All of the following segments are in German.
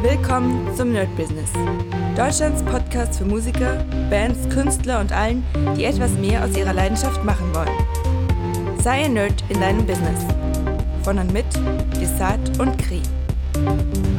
Willkommen zum Nerd Business. Deutschlands Podcast für Musiker, Bands, Künstler und allen, die etwas mehr aus ihrer Leidenschaft machen wollen. Sei ein Nerd in deinem Business. Von und mit Desart und Kri.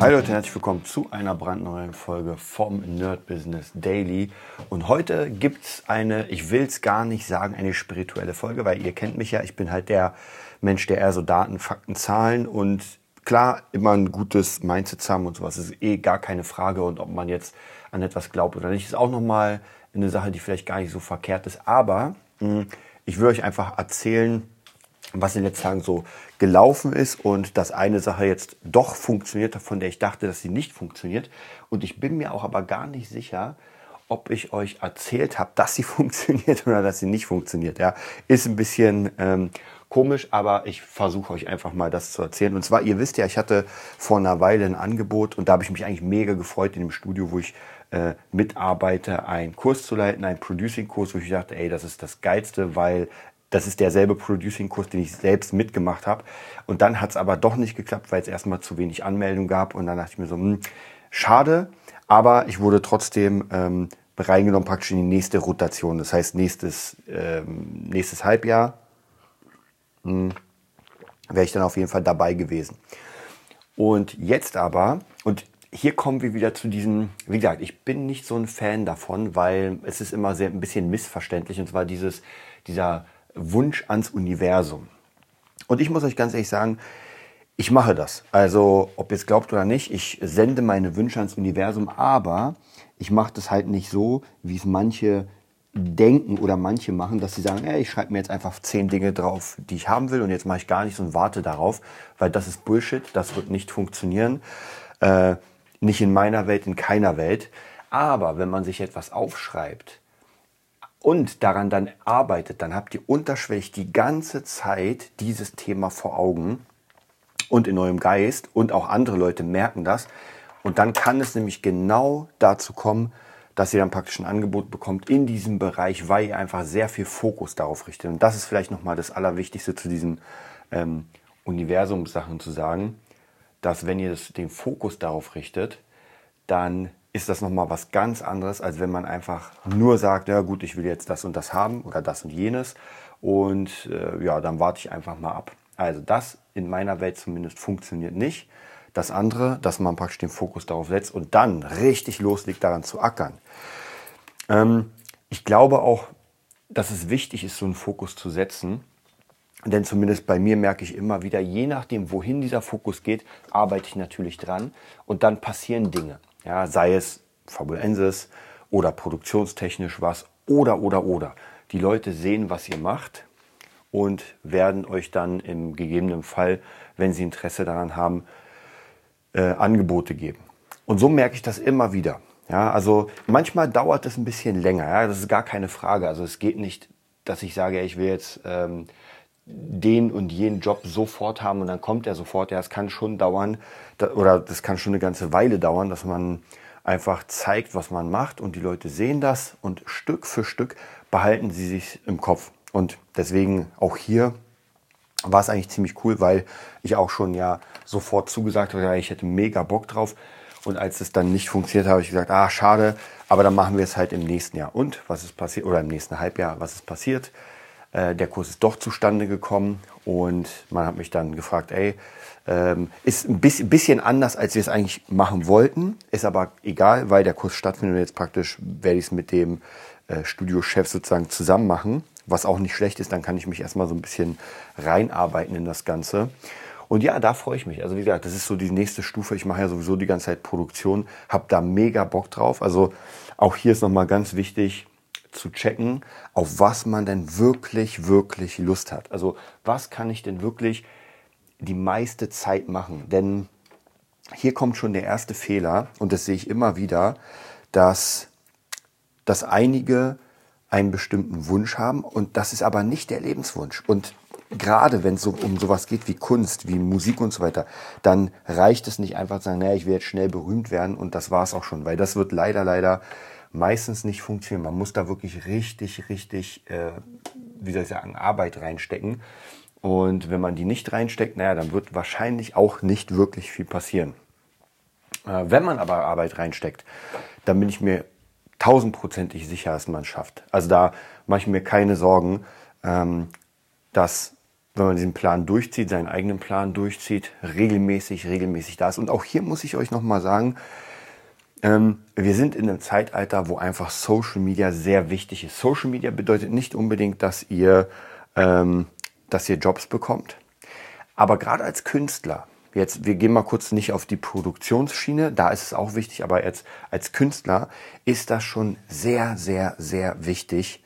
Hi Leute, herzlich willkommen zu einer brandneuen Folge vom Nerd Business Daily. Und heute gibt es eine, ich will es gar nicht sagen, eine spirituelle Folge, weil ihr kennt mich ja, ich bin halt der Mensch, der eher so Daten, Fakten, Zahlen und klar, immer ein gutes Mindset haben und sowas ist eh gar keine Frage. Und ob man jetzt an etwas glaubt oder nicht, ist auch nochmal eine Sache, die vielleicht gar nicht so verkehrt ist. Aber mh, hm, ich will euch einfach erzählen, was in den letzten Tagen so gelaufen ist und dass eine Sache jetzt doch funktioniert, von der ich dachte, dass sie nicht funktioniert. Und ich bin mir auch aber gar nicht sicher, ob ich euch erzählt habe, dass sie funktioniert oder dass sie nicht funktioniert. Ja, ist ein bisschen ähm, komisch, aber ich versuche euch einfach mal das zu erzählen. Und zwar, ihr wisst ja, ich hatte vor einer Weile ein Angebot und da habe ich mich eigentlich mega gefreut in dem Studio, wo ich äh, mitarbeite, einen Kurs zu leiten, einen Producing-Kurs, wo ich dachte, ey, das ist das Geilste, weil das ist derselbe Producing-Kurs, den ich selbst mitgemacht habe. Und dann hat es aber doch nicht geklappt, weil es erstmal zu wenig Anmeldung gab. Und dann dachte ich mir so, hm, schade, aber ich wurde trotzdem ähm, reingenommen praktisch in die nächste Rotation. Das heißt, nächstes, ähm, nächstes Halbjahr wäre ich dann auf jeden Fall dabei gewesen. Und jetzt aber, und hier kommen wir wieder zu diesem, wie gesagt, ich bin nicht so ein Fan davon, weil es ist immer sehr ein bisschen missverständlich, und zwar dieses, dieser Wunsch ans Universum. Und ich muss euch ganz ehrlich sagen, ich mache das. Also, ob ihr es glaubt oder nicht, ich sende meine Wünsche ans Universum, aber ich mache das halt nicht so, wie es manche denken oder manche machen, dass sie sagen, ey, ich schreibe mir jetzt einfach zehn Dinge drauf, die ich haben will und jetzt mache ich gar nichts und warte darauf, weil das ist Bullshit, das wird nicht funktionieren. Äh, nicht in meiner Welt, in keiner Welt. Aber wenn man sich etwas aufschreibt und daran dann arbeitet, dann habt ihr unterschwellig die ganze Zeit dieses Thema vor Augen und in eurem Geist und auch andere Leute merken das. Und dann kann es nämlich genau dazu kommen, dass ihr dann praktisch ein Angebot bekommt in diesem Bereich, weil ihr einfach sehr viel Fokus darauf richtet. Und das ist vielleicht nochmal das Allerwichtigste zu diesen ähm, Universumssachen zu sagen, dass wenn ihr das, den Fokus darauf richtet, dann ist das nochmal was ganz anderes, als wenn man einfach nur sagt, ja gut, ich will jetzt das und das haben oder das und jenes und äh, ja, dann warte ich einfach mal ab. Also das in meiner Welt zumindest funktioniert nicht. Das andere, dass man praktisch den Fokus darauf setzt und dann richtig loslegt, daran zu ackern. Ähm, ich glaube auch, dass es wichtig ist, so einen Fokus zu setzen. Denn zumindest bei mir merke ich immer wieder, je nachdem, wohin dieser Fokus geht, arbeite ich natürlich dran und dann passieren Dinge. Ja, sei es Fabulensis oder produktionstechnisch was oder, oder, oder. Die Leute sehen, was ihr macht und werden euch dann im gegebenen Fall, wenn sie Interesse daran haben, äh, Angebote geben. Und so merke ich das immer wieder. Ja, also manchmal dauert es ein bisschen länger. Ja, das ist gar keine Frage. Also es geht nicht, dass ich sage, ich will jetzt ähm, den und jenen Job sofort haben und dann kommt er sofort. Ja, es kann schon dauern da, oder das kann schon eine ganze Weile dauern, dass man einfach zeigt, was man macht und die Leute sehen das und Stück für Stück behalten sie sich im Kopf. Und deswegen auch hier war es eigentlich ziemlich cool, weil ich auch schon ja sofort zugesagt habe, ja, ich hätte mega Bock drauf. Und als es dann nicht funktioniert, habe ich gesagt, ah, schade, aber dann machen wir es halt im nächsten Jahr. Und was ist passiert, oder im nächsten Halbjahr, was ist passiert? Äh, der Kurs ist doch zustande gekommen und man hat mich dann gefragt, ey, ähm, ist ein bisschen, anders, als wir es eigentlich machen wollten, ist aber egal, weil der Kurs stattfindet und jetzt praktisch werde ich es mit dem äh, Studiochef sozusagen zusammen machen, was auch nicht schlecht ist, dann kann ich mich erstmal so ein bisschen reinarbeiten in das Ganze. Und ja, da freue ich mich. Also wie gesagt, das ist so die nächste Stufe. Ich mache ja sowieso die ganze Zeit Produktion, habe da mega Bock drauf. Also auch hier ist nochmal ganz wichtig zu checken, auf was man denn wirklich, wirklich Lust hat. Also was kann ich denn wirklich die meiste Zeit machen? Denn hier kommt schon der erste Fehler und das sehe ich immer wieder, dass, dass einige einen bestimmten Wunsch haben und das ist aber nicht der Lebenswunsch. Und gerade wenn es so, um sowas geht wie Kunst, wie Musik und so weiter, dann reicht es nicht einfach zu sagen, naja, ich jetzt schnell berühmt werden und das war es auch schon, weil das wird leider, leider meistens nicht funktionieren. Man muss da wirklich richtig, richtig, äh, wie soll ich sagen, Arbeit reinstecken. Und wenn man die nicht reinsteckt, naja, dann wird wahrscheinlich auch nicht wirklich viel passieren. Äh, wenn man aber Arbeit reinsteckt, dann bin ich mir tausendprozentig sicher, dass man es schafft. Also da mache ich mir keine Sorgen, ähm, dass wenn man diesen Plan durchzieht, seinen eigenen Plan durchzieht, regelmäßig, regelmäßig da ist. Und auch hier muss ich euch nochmal sagen, ähm, wir sind in einem Zeitalter, wo einfach Social Media sehr wichtig ist. Social Media bedeutet nicht unbedingt, dass ihr, ähm, dass ihr Jobs bekommt. Aber gerade als Künstler, jetzt, wir gehen mal kurz nicht auf die Produktionsschiene, da ist es auch wichtig, aber jetzt als Künstler ist das schon sehr, sehr, sehr wichtig,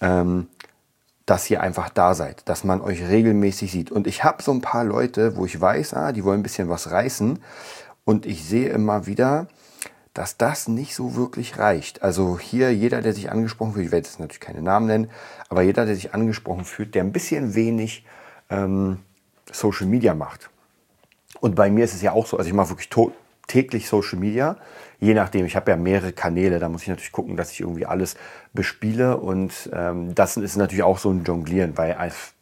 ähm, dass ihr einfach da seid, dass man euch regelmäßig sieht. Und ich habe so ein paar Leute, wo ich weiß, ah, die wollen ein bisschen was reißen. Und ich sehe immer wieder, dass das nicht so wirklich reicht. Also hier jeder, der sich angesprochen fühlt, ich werde jetzt natürlich keine Namen nennen, aber jeder, der sich angesprochen fühlt, der ein bisschen wenig ähm, Social Media macht. Und bei mir ist es ja auch so, also ich mache wirklich täglich Social Media je nachdem, ich habe ja mehrere Kanäle, da muss ich natürlich gucken, dass ich irgendwie alles bespiele. Und ähm, das ist natürlich auch so ein Jonglieren, weil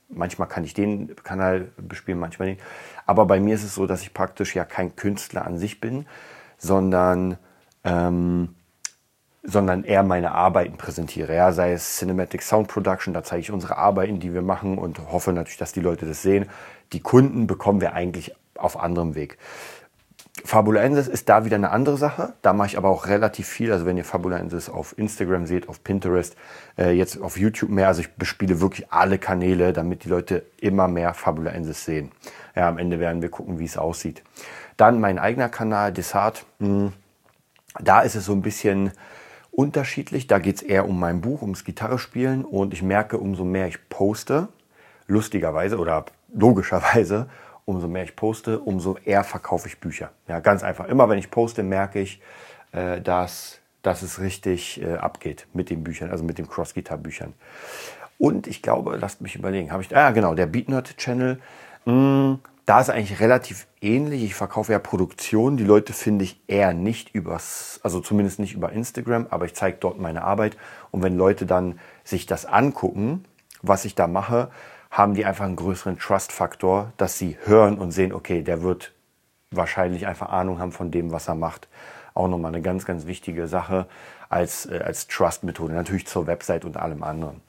manchmal kann ich den Kanal bespielen, manchmal nicht. Aber bei mir ist es so, dass ich praktisch ja kein Künstler an sich bin, sondern, ähm, sondern eher meine Arbeiten präsentiere. Ja, sei es Cinematic Sound Production, da zeige ich unsere Arbeiten, die wir machen und hoffe natürlich, dass die Leute das sehen. Die Kunden bekommen wir eigentlich auf anderem Weg. Fabulensis ist da wieder eine andere Sache. Da mache ich aber auch relativ viel. Also wenn ihr Fabulensis auf Instagram seht, auf Pinterest, äh, jetzt auf YouTube mehr. Also ich bespiele wirklich alle Kanäle, damit die Leute immer mehr Fabulensis sehen. Ja, am Ende werden wir gucken, wie es aussieht. Dann mein eigener Kanal, Desart. Hm, da ist es so ein bisschen unterschiedlich. Da geht es eher um mein Buch, ums Gitarrespielen. Und ich merke, umso mehr ich poste, lustigerweise oder logischerweise, umso mehr ich poste, umso eher verkaufe ich Bücher. Ja, ganz einfach. Immer wenn ich poste, merke ich, äh, dass, dass es richtig äh, abgeht mit den Büchern, also mit den Cross-Guitar-Büchern. Und ich glaube, lasst mich überlegen, habe ich, ah genau, der BeatNerd-Channel, hm, da ist eigentlich relativ ähnlich. Ich verkaufe ja Produktionen. Die Leute finde ich eher nicht übers, also zumindest nicht über Instagram, aber ich zeige dort meine Arbeit. Und wenn Leute dann sich das angucken, was ich da mache, haben die einfach einen größeren Trust-Faktor, dass sie hören und sehen, okay, der wird wahrscheinlich einfach Ahnung haben von dem, was er macht. Auch nochmal eine ganz, ganz wichtige Sache als, äh, als Trust-Methode, natürlich zur Website und allem anderen.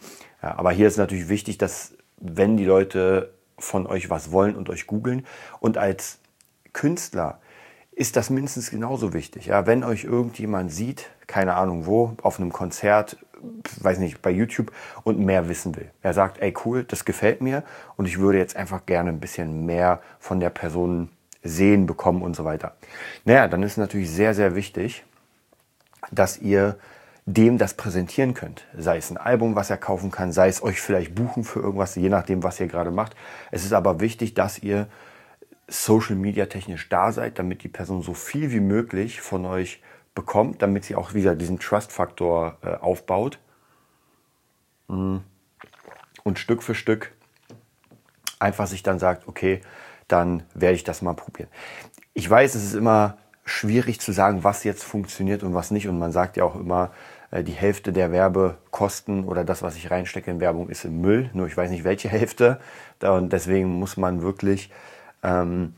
Ja, aber hier ist natürlich wichtig, dass wenn die Leute von euch was wollen und euch googeln und als Künstler ist das mindestens genauso wichtig. Ja, wenn euch irgendjemand sieht, keine Ahnung wo, auf einem Konzert, weiß nicht, bei YouTube und mehr wissen will. Er sagt, ey cool, das gefällt mir und ich würde jetzt einfach gerne ein bisschen mehr von der Person sehen, bekommen und so weiter. Naja, dann ist natürlich sehr, sehr wichtig, dass ihr dem das präsentieren könnt. Sei es ein Album, was er kaufen kann, sei es euch vielleicht buchen für irgendwas, je nachdem, was ihr gerade macht. Es ist aber wichtig, dass ihr Social Media technisch da seid, damit die Person so viel wie möglich von euch bekommt, damit sie auch wieder diesen Trust-Faktor äh, aufbaut. Mm. Und Stück für Stück einfach sich dann sagt, okay, dann werde ich das mal probieren. Ich weiß, es ist immer schwierig zu sagen, was jetzt funktioniert und was nicht. Und man sagt ja auch immer, äh, die Hälfte der Werbekosten oder das, was ich reinstecke in Werbung, ist im Müll. Nur ich weiß nicht, welche Hälfte. Und deswegen muss man wirklich ähm,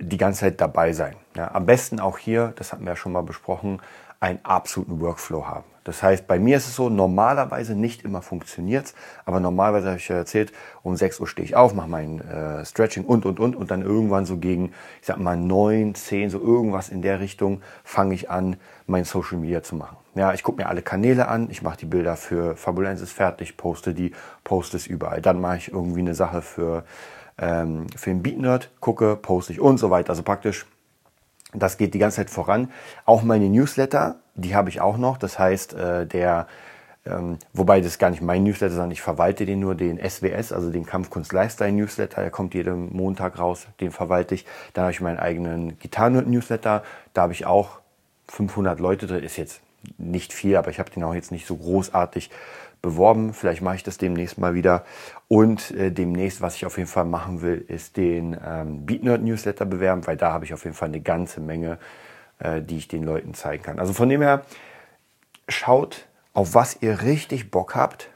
die ganze Zeit dabei sein. Ja, am besten auch hier, das hatten wir ja schon mal besprochen, einen absoluten Workflow haben. Das heißt, bei mir ist es so, normalerweise nicht immer funktioniert aber normalerweise habe ich ja erzählt, um 6 Uhr stehe ich auf, mache mein äh, Stretching und, und, und und dann irgendwann so gegen, ich sag mal 9, 10, so irgendwas in der Richtung, fange ich an, mein Social Media zu machen. Ja, ich gucke mir alle Kanäle an, ich mache die Bilder für Fabulensis fertig, poste die, poste es überall. Dann mache ich irgendwie eine Sache für ähm, für den Beat gucke, poste ich und so weiter. Also praktisch, das geht die ganze Zeit voran. Auch meine Newsletter, die habe ich auch noch. Das heißt, äh, der, ähm, wobei das gar nicht mein Newsletter, sondern ich verwalte den nur, den SWS, also den Kampfkunst Lifestyle Newsletter. Der kommt jeden Montag raus, den verwalte ich. Dann habe ich meinen eigenen Gitarren-Newsletter. Da habe ich auch 500 Leute drin. Ist jetzt nicht viel, aber ich habe den auch jetzt nicht so großartig beworben. Vielleicht mache ich das demnächst mal wieder. Und äh, demnächst, was ich auf jeden Fall machen will, ist den ähm, BeatNerd Newsletter bewerben, weil da habe ich auf jeden Fall eine ganze Menge, äh, die ich den Leuten zeigen kann. Also von dem her, schaut, auf was ihr richtig Bock habt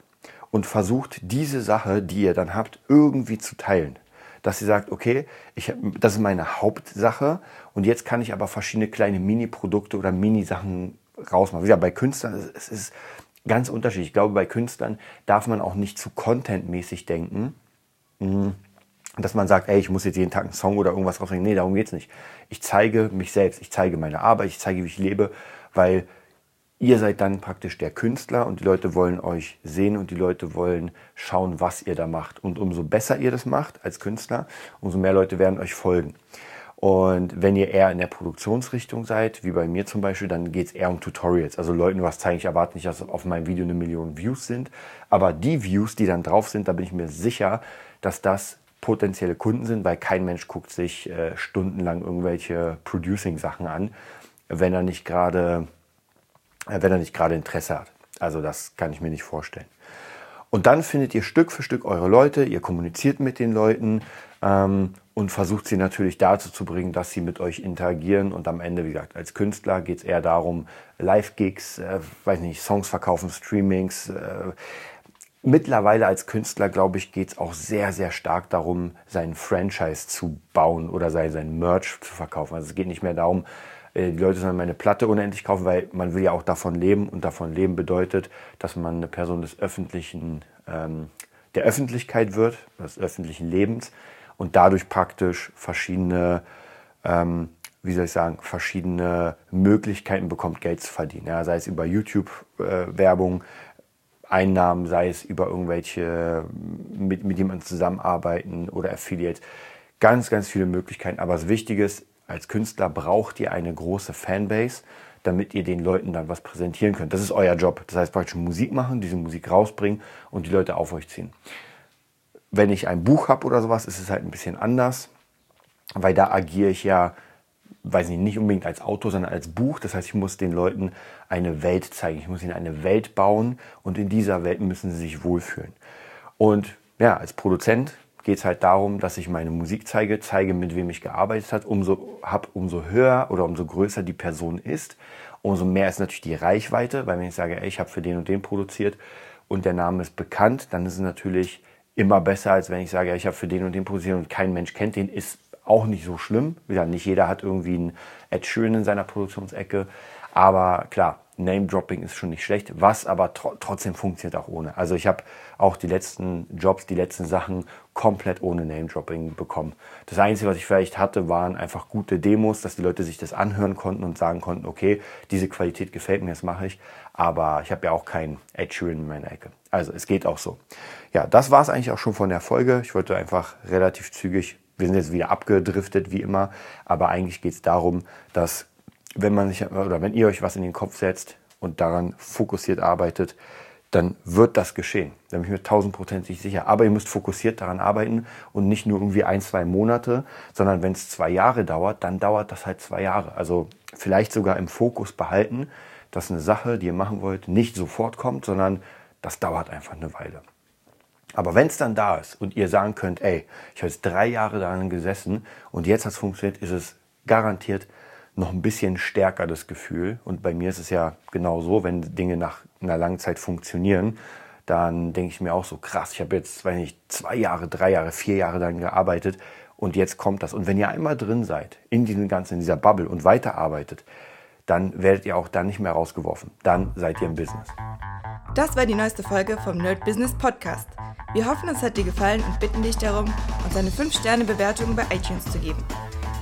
und versucht diese Sache, die ihr dann habt, irgendwie zu teilen. dass sie sagt, okay, ich, das ist meine Hauptsache und jetzt kann ich aber verschiedene kleine Mini-Produkte oder Mini-Sachen rausmachen. Ja, bei Künstlern es ist ganz unterschiedlich. Ich glaube, bei Künstlern darf man auch nicht zu contentmäßig denken. Mhm dass man sagt, ey, ich muss jetzt jeden Tag einen Song oder irgendwas rausbringen. Nee, darum geht es nicht. Ich zeige mich selbst, ich zeige meine Arbeit, ich zeige, wie ich lebe, weil ihr seid dann praktisch der Künstler und die Leute wollen euch sehen und die Leute wollen schauen, was ihr da macht. Und umso besser ihr das macht als Künstler, umso mehr Leute werden euch folgen. Und wenn ihr eher in der Produktionsrichtung seid, wie bei mir zum Beispiel, dann geht es eher um Tutorials. Also Leuten was zeigen. Ich erwarte nicht, dass auf meinem Video eine Million Views sind. Aber die Views, die dann drauf sind, da bin ich mir sicher, dass das potenzielle Kunden sind, weil kein Mensch guckt sich äh, stundenlang irgendwelche Producing-Sachen an, wenn er nicht gerade äh, wenn er nicht gerade Interesse hat. Also das kann ich mir nicht vorstellen. Und dann findet ihr Stück für Stück eure Leute, ihr kommuniziert mit den Leuten ähm, und versucht sie natürlich dazu zu bringen, dass sie mit euch interagieren. Und am Ende, wie gesagt, als Künstler geht es eher darum, Live-Gigs, äh, weiß nicht, Songs verkaufen, Streamings. Äh, mittlerweile als Künstler, glaube ich, geht es auch sehr, sehr stark darum, seinen Franchise zu bauen oder sein, sein Merch zu verkaufen. Also es geht nicht mehr darum, die Leute sollen meine Platte unendlich kaufen, weil man will ja auch davon leben und davon leben bedeutet, dass man eine Person des öffentlichen, ähm, der Öffentlichkeit wird, des öffentlichen Lebens und dadurch praktisch verschiedene, ähm, wie soll ich sagen, verschiedene Möglichkeiten bekommt, Geld zu verdienen. Ja, sei es über YouTube-Werbung, äh, Einnahmen, sei es über irgendwelche, mit, mit jemandem zusammenarbeiten oder Affiliate. Ganz, ganz viele Möglichkeiten. Aber das Wichtige ist, als Künstler braucht ihr eine große Fanbase, damit ihr den Leuten dann was präsentieren könnt. Das ist euer Job. Das heißt praktisch Musik machen, diese Musik rausbringen und die Leute auf euch ziehen. Wenn ich ein Buch habe oder sowas, ist es halt ein bisschen anders, weil da agiere ich ja, weiß nicht, nicht unbedingt als Autor, sondern als Buch. Das heißt, ich muss den Leuten eine Welt zeigen. Ich muss ihnen eine Welt bauen und in dieser Welt müssen sie sich wohlfühlen. Und ja, als Produzent geht es halt darum, dass ich meine Musik zeige, zeige, mit wem ich gearbeitet habe. Umso, hab, umso höher oder umso größer die Person ist, umso mehr ist natürlich die Reichweite, weil wenn ich sage, ey, ich habe für den und den produziert und der Name ist bekannt, dann ist es natürlich immer besser, als wenn ich sage, ich habe für den und den produziert und kein Mensch kennt den, ist auch nicht so schlimm. Gesagt, nicht jeder hat irgendwie einen Ed Sheeran in seiner Produktionsecke, aber klar, Name-Dropping ist schon nicht schlecht, was aber tr trotzdem funktioniert auch ohne. Also ich habe auch die letzten Jobs, die letzten Sachen komplett ohne Name-Dropping bekommen. Das Einzige, was ich vielleicht hatte, waren einfach gute Demos, dass die Leute sich das anhören konnten und sagen konnten, okay, diese Qualität gefällt mir, das mache ich. Aber ich habe ja auch keinen Ed Sheeran in meiner Ecke. Also es geht auch so. Ja, das war es eigentlich auch schon von der Folge. Ich wollte einfach relativ zügig, wir sind jetzt wieder abgedriftet wie immer, aber eigentlich geht es darum, dass wenn man sich oder wenn ihr euch was in den Kopf setzt und daran fokussiert arbeitet, dann wird das geschehen. Da bin ich mir tausendprozentig sicher. Aber ihr müsst fokussiert daran arbeiten und nicht nur irgendwie ein, zwei Monate, sondern wenn es zwei Jahre dauert, dann dauert das halt zwei Jahre. Also vielleicht sogar im Fokus behalten, dass eine Sache, die ihr machen wollt, nicht sofort kommt, sondern das dauert einfach eine Weile. Aber wenn es dann da ist und ihr sagen könnt, ey, ich habe jetzt drei Jahre daran gesessen und jetzt hat es funktioniert, ist es garantiert noch ein bisschen stärker das Gefühl. Und bei mir ist es ja genau so, wenn Dinge nach einer langen Zeit funktionieren, dann denke ich mir auch so, krass, ich habe jetzt, weiß nicht, zwei Jahre, drei Jahre, vier Jahre lang gearbeitet und jetzt kommt das. Und wenn ihr einmal drin seid, in diesem ganzen, in dieser Bubble und weiterarbeitet, dann werdet ihr auch dann nicht mehr rausgeworfen. Dann seid ihr im Business. Das war die neueste Folge vom Nerd Business Podcast. Wir hoffen, es hat dir gefallen und bitten dich darum, uns eine 5-Sterne-Bewertung bei iTunes zu geben.